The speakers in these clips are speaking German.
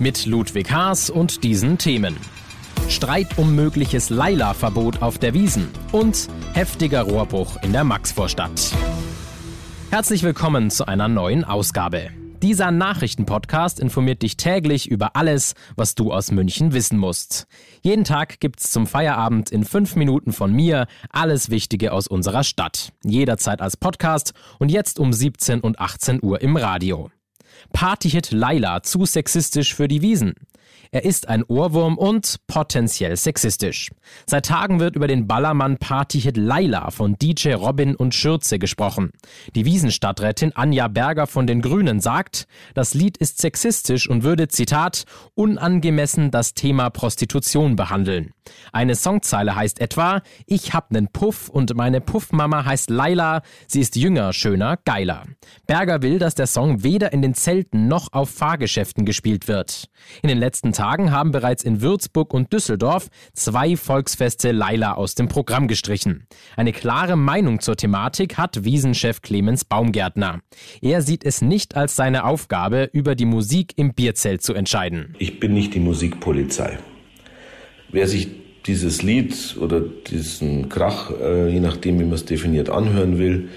Mit Ludwig Haas und diesen Themen. Streit um mögliches Leila-Verbot auf der Wiesen und heftiger Rohrbruch in der Maxvorstadt. Herzlich willkommen zu einer neuen Ausgabe. Dieser Nachrichtenpodcast informiert dich täglich über alles, was du aus München wissen musst. Jeden Tag gibt's zum Feierabend in fünf Minuten von mir alles Wichtige aus unserer Stadt. Jederzeit als Podcast und jetzt um 17 und 18 Uhr im Radio. Partyhit Laila zu sexistisch für die Wiesen. Er ist ein Ohrwurm und potenziell sexistisch. Seit Tagen wird über den Ballermann-Partyhit Laila von DJ Robin und Schürze gesprochen. Die Wiesenstadträtin Anja Berger von den Grünen sagt, das Lied ist sexistisch und würde, Zitat, unangemessen das Thema Prostitution behandeln. Eine Songzeile heißt etwa, ich hab nen Puff und meine Puffmama heißt Laila, sie ist jünger, schöner, geiler. Berger will, dass der Song weder in den Zelten noch auf Fahrgeschäften gespielt wird. In den letzten Tagen haben bereits in Würzburg und Düsseldorf zwei Volksfeste Laila aus dem Programm gestrichen. Eine klare Meinung zur Thematik hat Wiesenchef Clemens Baumgärtner. Er sieht es nicht als seine Aufgabe, über die Musik im Bierzelt zu entscheiden. Ich bin nicht die Musikpolizei. Wer sich dieses Lied oder diesen Krach, äh, je nachdem, wie man es definiert, anhören will,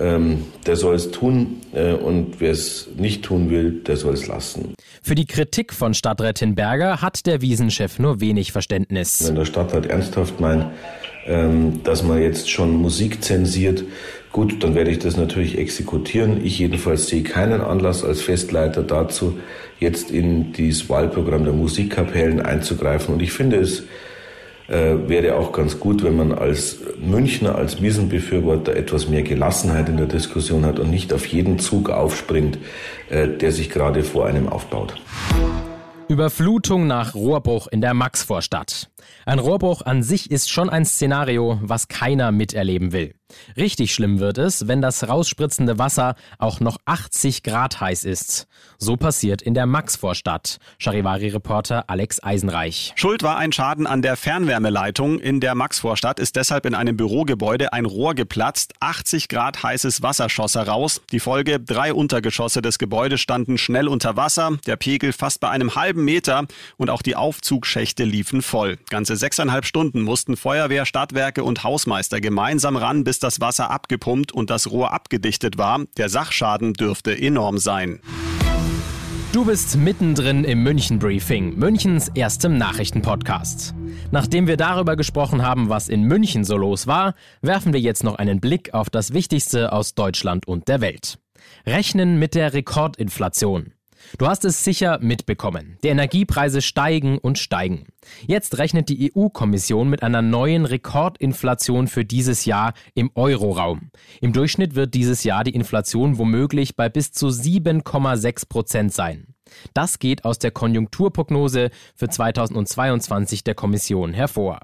ähm, der soll es tun äh, und wer es nicht tun will, der soll es lassen. Für die Kritik von Stadträtin Berger hat der Wiesenchef nur wenig Verständnis. Wenn der Stadtrat ernsthaft meint, ähm, dass man jetzt schon Musik zensiert, gut, dann werde ich das natürlich exekutieren. Ich jedenfalls sehe keinen Anlass als Festleiter dazu, jetzt in dieses Wahlprogramm der Musikkapellen einzugreifen. Und ich finde es äh, wäre auch ganz gut, wenn man als Münchner, als Wiesenbefürworter etwas mehr Gelassenheit in der Diskussion hat und nicht auf jeden Zug aufspringt, äh, der sich gerade vor einem aufbaut. Überflutung nach Rohrbruch in der Maxvorstadt. Ein Rohrbruch an sich ist schon ein Szenario, was keiner miterleben will. Richtig schlimm wird es, wenn das rausspritzende Wasser auch noch 80 Grad heiß ist. So passiert in der Maxvorstadt. Charivari-Reporter Alex Eisenreich. Schuld war ein Schaden an der Fernwärmeleitung. In der Maxvorstadt ist deshalb in einem Bürogebäude ein Rohr geplatzt. 80 Grad heißes Wasser schoss heraus. Die Folge, drei Untergeschosse des Gebäudes standen schnell unter Wasser. Der Pegel fast bei einem halben Meter und auch die Aufzugschächte liefen voll. Ganze sechseinhalb Stunden mussten Feuerwehr, Stadtwerke und Hausmeister gemeinsam ran, bis das Wasser abgepumpt und das Rohr abgedichtet war. Der Sachschaden dürfte enorm sein. Du bist mittendrin im München Briefing, Münchens erstem Nachrichtenpodcast. Nachdem wir darüber gesprochen haben, was in München so los war, werfen wir jetzt noch einen Blick auf das Wichtigste aus Deutschland und der Welt. Rechnen mit der Rekordinflation. Du hast es sicher mitbekommen. Die Energiepreise steigen und steigen. Jetzt rechnet die EU-Kommission mit einer neuen Rekordinflation für dieses Jahr im Euroraum. Im Durchschnitt wird dieses Jahr die Inflation womöglich bei bis zu 7,6 Prozent sein. Das geht aus der Konjunkturprognose für 2022 der Kommission hervor.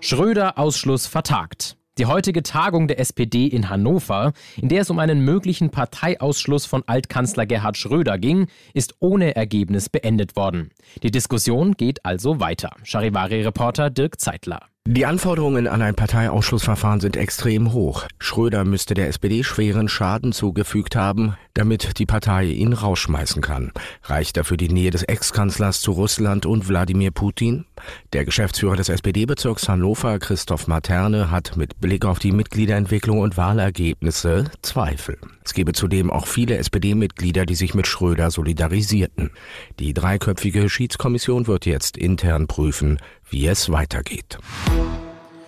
Schröder Ausschluss vertagt. Die heutige Tagung der SPD in Hannover, in der es um einen möglichen Parteiausschluss von Altkanzler Gerhard Schröder ging, ist ohne Ergebnis beendet worden. Die Diskussion geht also weiter. Charivari-Reporter Dirk Zeitler. Die Anforderungen an ein Parteiausschlussverfahren sind extrem hoch. Schröder müsste der SPD schweren Schaden zugefügt haben, damit die Partei ihn rausschmeißen kann. Reicht dafür die Nähe des Ex-Kanzlers zu Russland und Wladimir Putin? Der Geschäftsführer des SPD-Bezirks Hannover, Christoph Materne, hat mit Blick auf die Mitgliederentwicklung und Wahlergebnisse Zweifel. Es gebe zudem auch viele SPD-Mitglieder, die sich mit Schröder solidarisierten. Die dreiköpfige Schiedskommission wird jetzt intern prüfen, wie es weitergeht.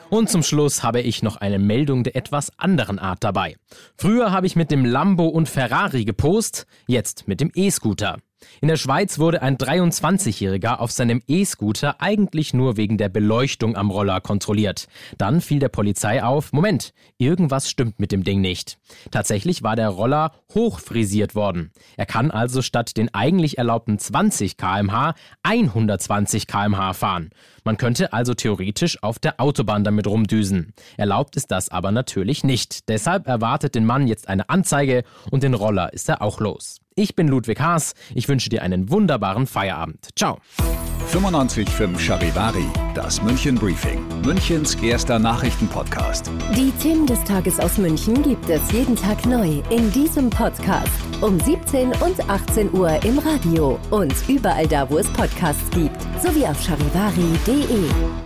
Und zum Schluss habe ich noch eine Meldung der etwas anderen Art dabei. Früher habe ich mit dem Lambo und Ferrari gepost, jetzt mit dem E-Scooter. In der Schweiz wurde ein 23-Jähriger auf seinem E-Scooter eigentlich nur wegen der Beleuchtung am Roller kontrolliert. Dann fiel der Polizei auf, Moment, irgendwas stimmt mit dem Ding nicht. Tatsächlich war der Roller hochfrisiert worden. Er kann also statt den eigentlich erlaubten 20 kmh 120 kmh fahren. Man könnte also theoretisch auf der Autobahn damit rumdüsen. Erlaubt ist das aber natürlich nicht. Deshalb erwartet den Mann jetzt eine Anzeige und den Roller ist er auch los. Ich bin Ludwig Haas. Ich wünsche dir einen wunderbaren Feierabend. Ciao. 95.5 Charivari, das München Briefing, Münchens erster Nachrichtenpodcast. Die Themen des Tages aus München gibt es jeden Tag neu in diesem Podcast. Um 17 und 18 Uhr im Radio und überall da, wo es Podcasts gibt, sowie auf charivari.de.